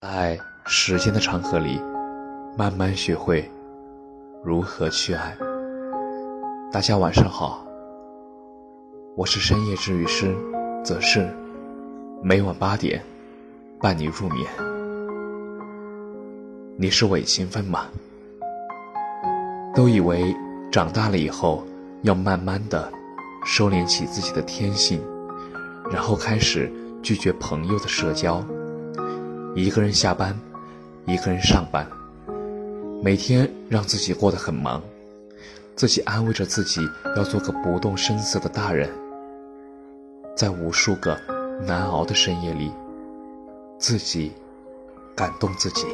在时间的长河里，慢慢学会如何去爱。大家晚上好，我是深夜治愈师则是每晚八点伴你入眠。你是伪勤奋吗？都以为长大了以后要慢慢的收敛起自己的天性，然后开始拒绝朋友的社交。一个人下班，一个人上班，每天让自己过得很忙，自己安慰着自己要做个不动声色的大人。在无数个难熬的深夜里，自己感动自己。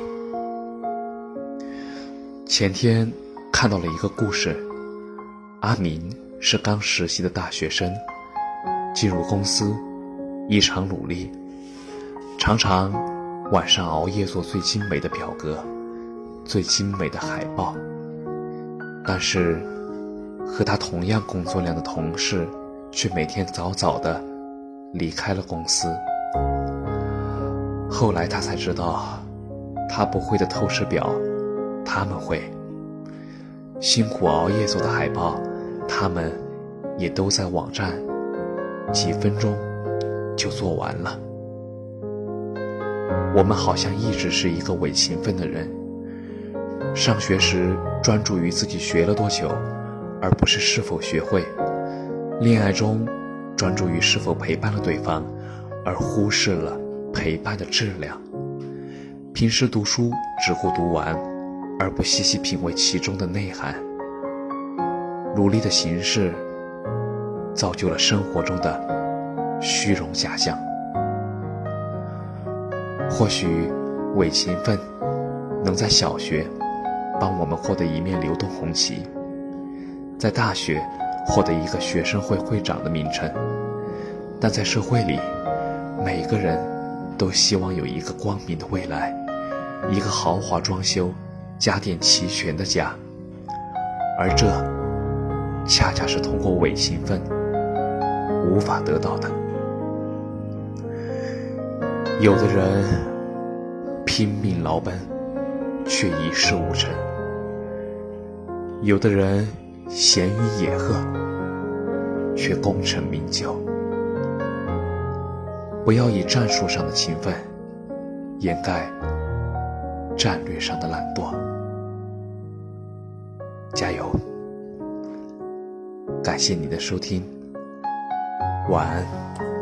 前天看到了一个故事，阿明是刚实习的大学生，进入公司异常努力，常常。晚上熬夜做最精美的表格，最精美的海报。但是，和他同样工作量的同事，却每天早早的离开了公司。后来他才知道，他不会的透视表，他们会；辛苦熬夜做的海报，他们也都在网站几分钟就做完了。我们好像一直是一个伪勤奋的人。上学时专注于自己学了多久，而不是是否学会；恋爱中专注于是否陪伴了对方，而忽视了陪伴的质量；平时读书只顾读完，而不细细品味其中的内涵。努力的形式，造就了生活中的虚荣假象。或许，伪勤奋能在小学帮我们获得一面流动红旗，在大学获得一个学生会会长的名称，但在社会里，每个人都希望有一个光明的未来，一个豪华装修、家电齐全的家，而这恰恰是通过伪勤奋无法得到的。有的人拼命劳奔，却一事无成；有的人闲云野鹤，却功成名就。不要以战术上的勤奋掩盖战略上的懒惰。加油！感谢你的收听，晚安。